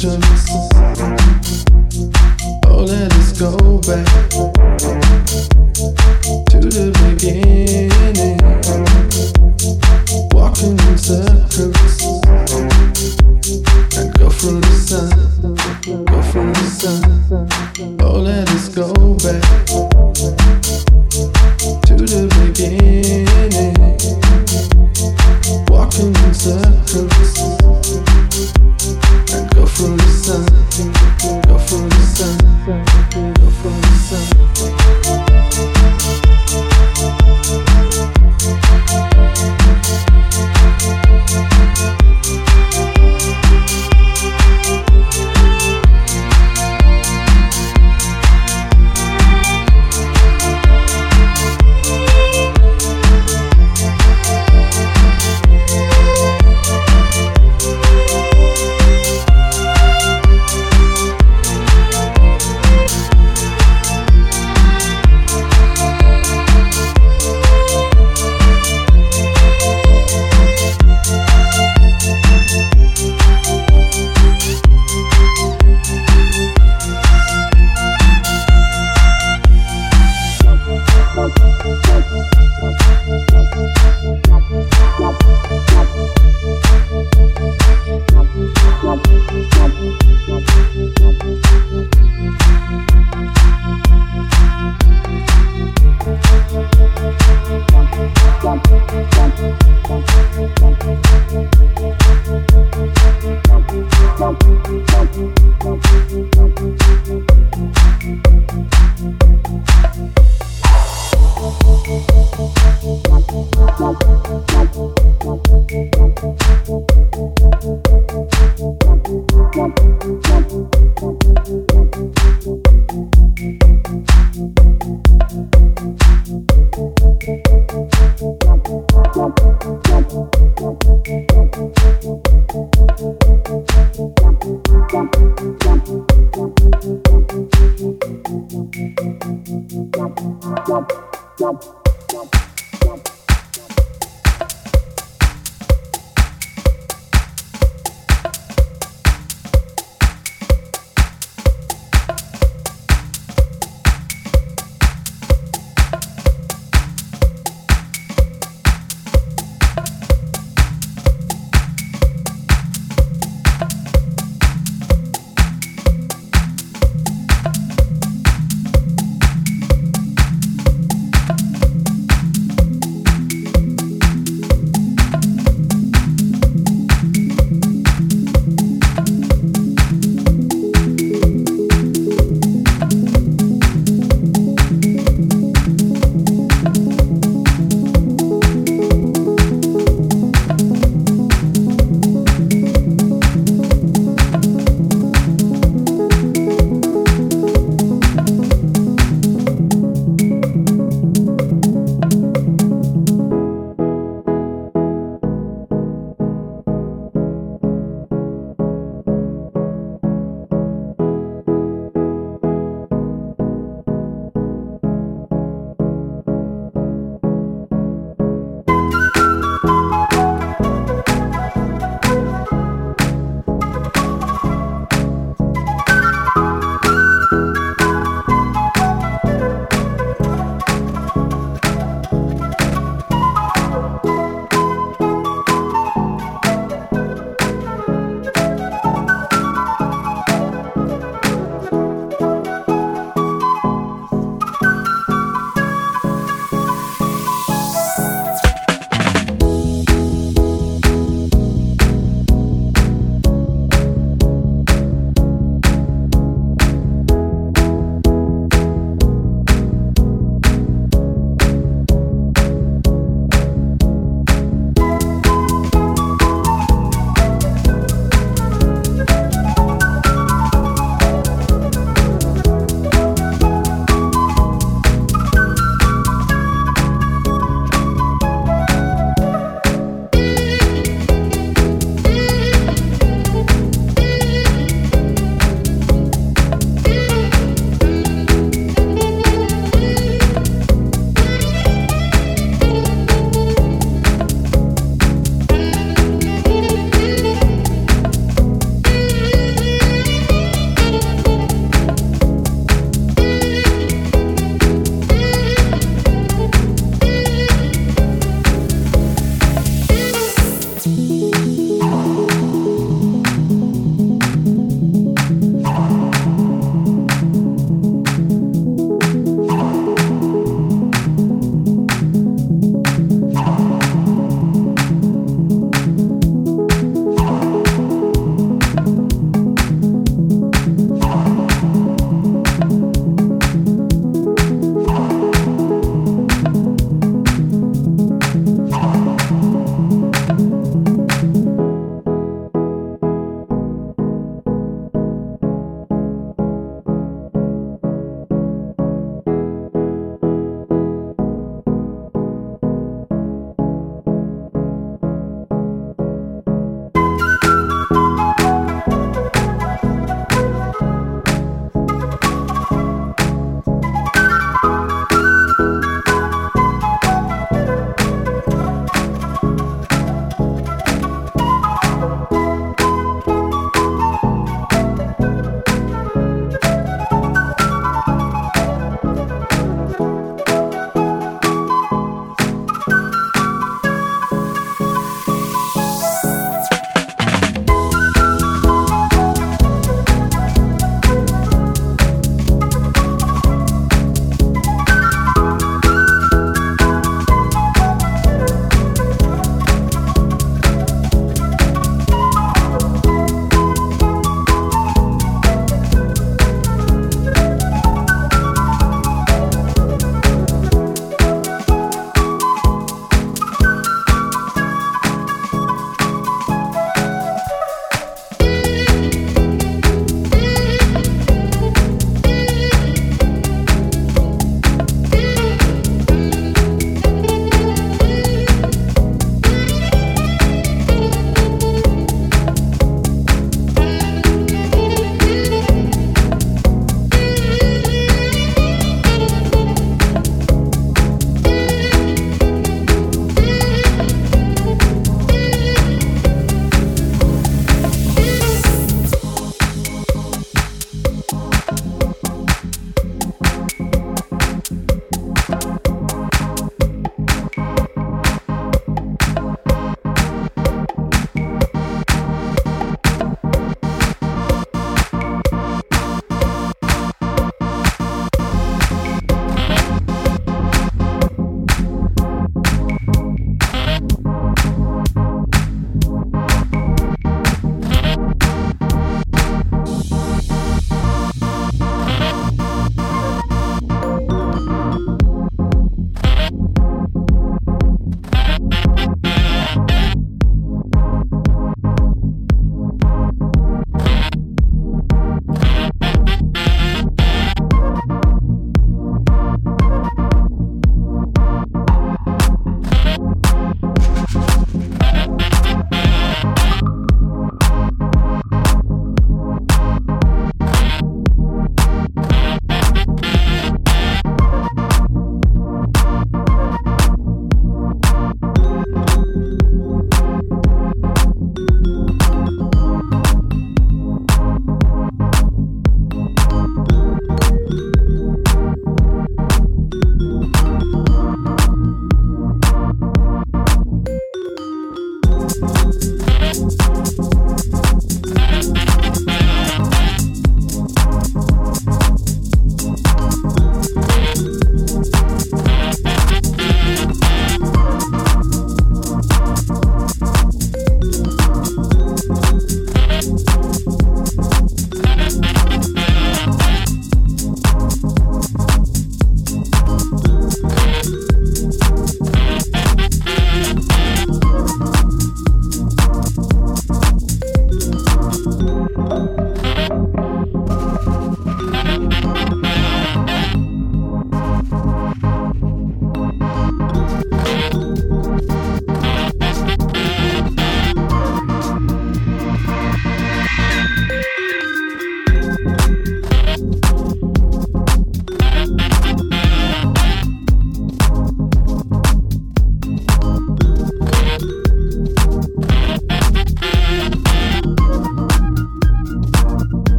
questions.